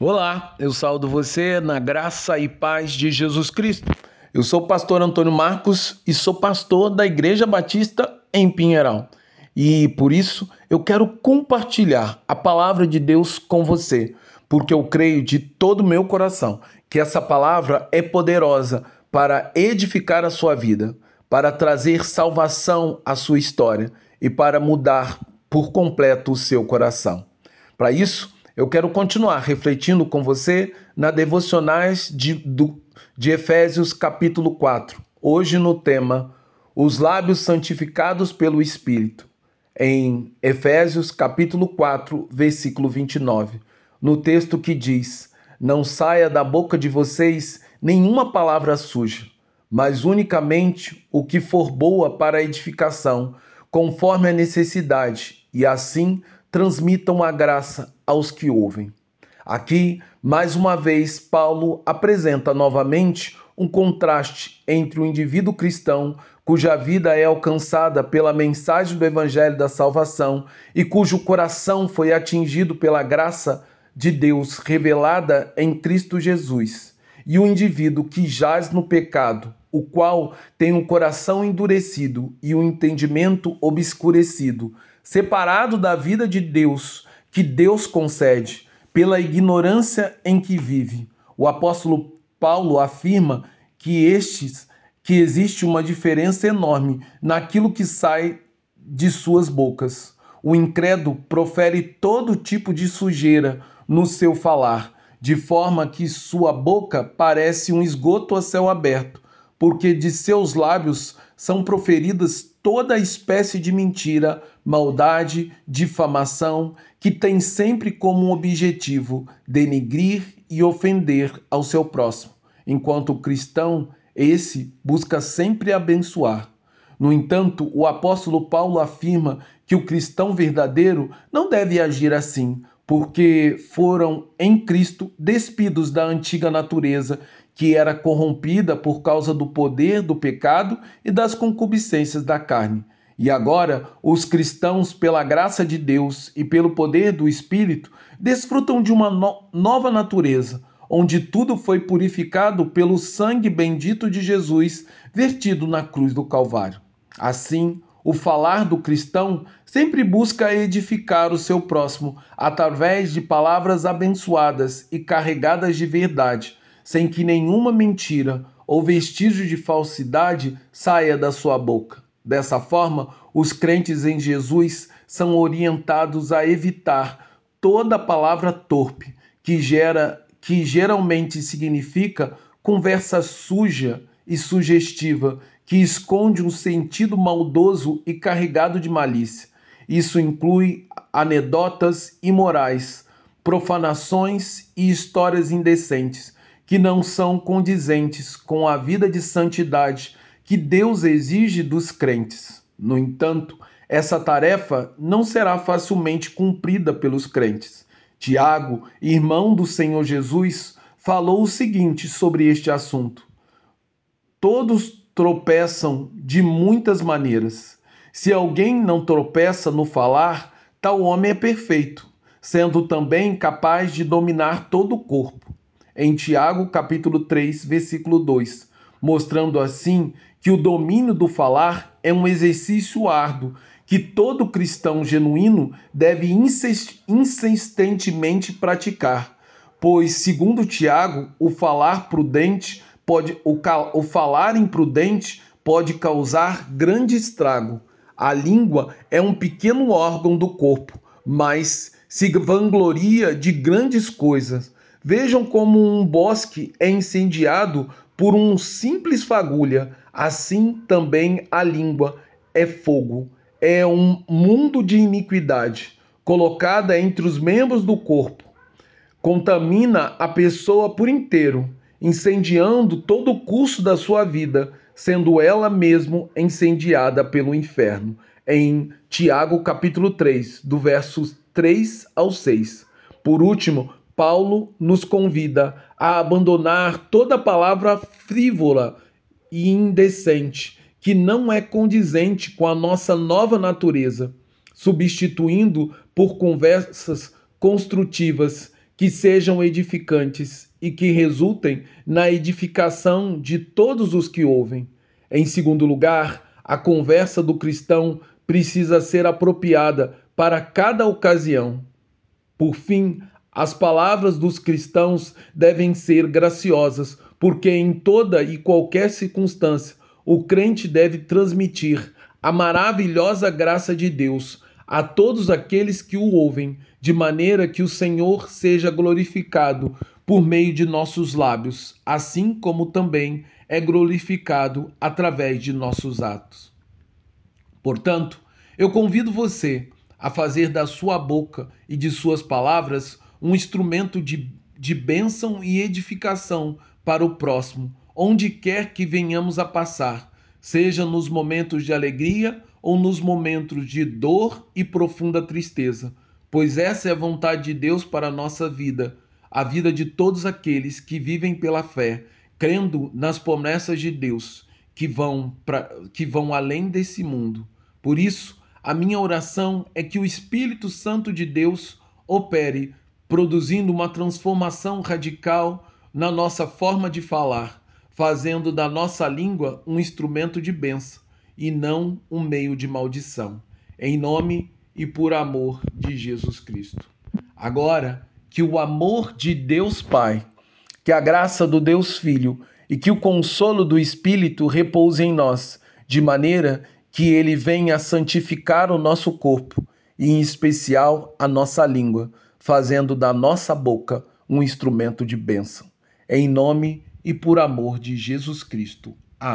Olá, eu saúdo você na graça e paz de Jesus Cristo. Eu sou o pastor Antônio Marcos e sou pastor da Igreja Batista em Pinheiral. E por isso eu quero compartilhar a palavra de Deus com você, porque eu creio de todo o meu coração que essa palavra é poderosa para edificar a sua vida, para trazer salvação à sua história e para mudar por completo o seu coração. Para isso, eu quero continuar refletindo com você na devocionais de, do, de Efésios capítulo 4, hoje no tema Os lábios santificados pelo Espírito, em Efésios capítulo 4, versículo 29, no texto que diz: Não saia da boca de vocês nenhuma palavra suja, mas unicamente o que for boa para a edificação, conforme a necessidade, e assim transmitam a graça aos que ouvem. Aqui, mais uma vez, Paulo apresenta novamente um contraste entre o indivíduo cristão, cuja vida é alcançada pela mensagem do Evangelho da Salvação e cujo coração foi atingido pela graça de Deus revelada em Cristo Jesus, e o indivíduo que jaz no pecado, o qual tem o coração endurecido e o entendimento obscurecido, separado da vida de Deus que Deus concede pela ignorância em que vive. O apóstolo Paulo afirma que estes que existe uma diferença enorme naquilo que sai de suas bocas. O incrédulo profere todo tipo de sujeira no seu falar, de forma que sua boca parece um esgoto a céu aberto, porque de seus lábios são proferidas toda espécie de mentira, maldade, difamação, que tem sempre como objetivo denigrir e ofender ao seu próximo, enquanto o cristão, esse busca sempre abençoar. No entanto, o apóstolo Paulo afirma que o cristão verdadeiro não deve agir assim, porque foram em Cristo despidos da antiga natureza que era corrompida por causa do poder do pecado e das concupiscências da carne. E agora, os cristãos, pela graça de Deus e pelo poder do Espírito, desfrutam de uma no nova natureza, onde tudo foi purificado pelo sangue bendito de Jesus vertido na cruz do Calvário. Assim, o falar do cristão sempre busca edificar o seu próximo através de palavras abençoadas e carregadas de verdade, sem que nenhuma mentira ou vestígio de falsidade saia da sua boca. Dessa forma, os crentes em Jesus são orientados a evitar toda palavra torpe que gera que geralmente significa conversa suja e sugestiva que esconde um sentido maldoso e carregado de malícia. Isso inclui anedotas imorais, profanações e histórias indecentes que não são condizentes com a vida de santidade que Deus exige dos crentes. No entanto, essa tarefa não será facilmente cumprida pelos crentes. Tiago, irmão do Senhor Jesus, falou o seguinte sobre este assunto: Todos tropeçam de muitas maneiras. Se alguém não tropeça no falar, tal homem é perfeito, sendo também capaz de dominar todo o corpo em Tiago, capítulo 3, versículo 2, mostrando assim que o domínio do falar é um exercício árduo que todo cristão genuíno deve insistentemente praticar, pois, segundo Tiago, o falar prudente pode o, o falar imprudente pode causar grande estrago. A língua é um pequeno órgão do corpo, mas se vangloria de grandes coisas. Vejam como um bosque é incendiado por um simples fagulha, assim também a língua é fogo, é um mundo de iniquidade colocada entre os membros do corpo. Contamina a pessoa por inteiro, incendiando todo o curso da sua vida, sendo ela mesmo incendiada pelo inferno. Em Tiago capítulo 3, do versos 3 ao 6. Por último, Paulo nos convida a abandonar toda palavra frívola e indecente que não é condizente com a nossa nova natureza, substituindo por conversas construtivas que sejam edificantes e que resultem na edificação de todos os que ouvem. Em segundo lugar, a conversa do cristão precisa ser apropriada para cada ocasião. Por fim, as palavras dos cristãos devem ser graciosas, porque em toda e qualquer circunstância o crente deve transmitir a maravilhosa graça de Deus a todos aqueles que o ouvem, de maneira que o Senhor seja glorificado por meio de nossos lábios, assim como também é glorificado através de nossos atos. Portanto, eu convido você a fazer da sua boca e de suas palavras um instrumento de, de bênção e edificação para o próximo, onde quer que venhamos a passar, seja nos momentos de alegria ou nos momentos de dor e profunda tristeza, pois essa é a vontade de Deus para a nossa vida, a vida de todos aqueles que vivem pela fé, crendo nas promessas de Deus que vão, pra, que vão além desse mundo. Por isso, a minha oração é que o Espírito Santo de Deus opere, produzindo uma transformação radical na nossa forma de falar, fazendo da nossa língua um instrumento de bênção e não um meio de maldição. Em nome e por amor de Jesus Cristo. Agora, que o amor de Deus Pai, que a graça do Deus Filho e que o consolo do Espírito repouse em nós, de maneira que ele venha santificar o nosso corpo e, em especial, a nossa língua, fazendo da nossa boca um instrumento de bênção. Em nome e por amor de Jesus Cristo.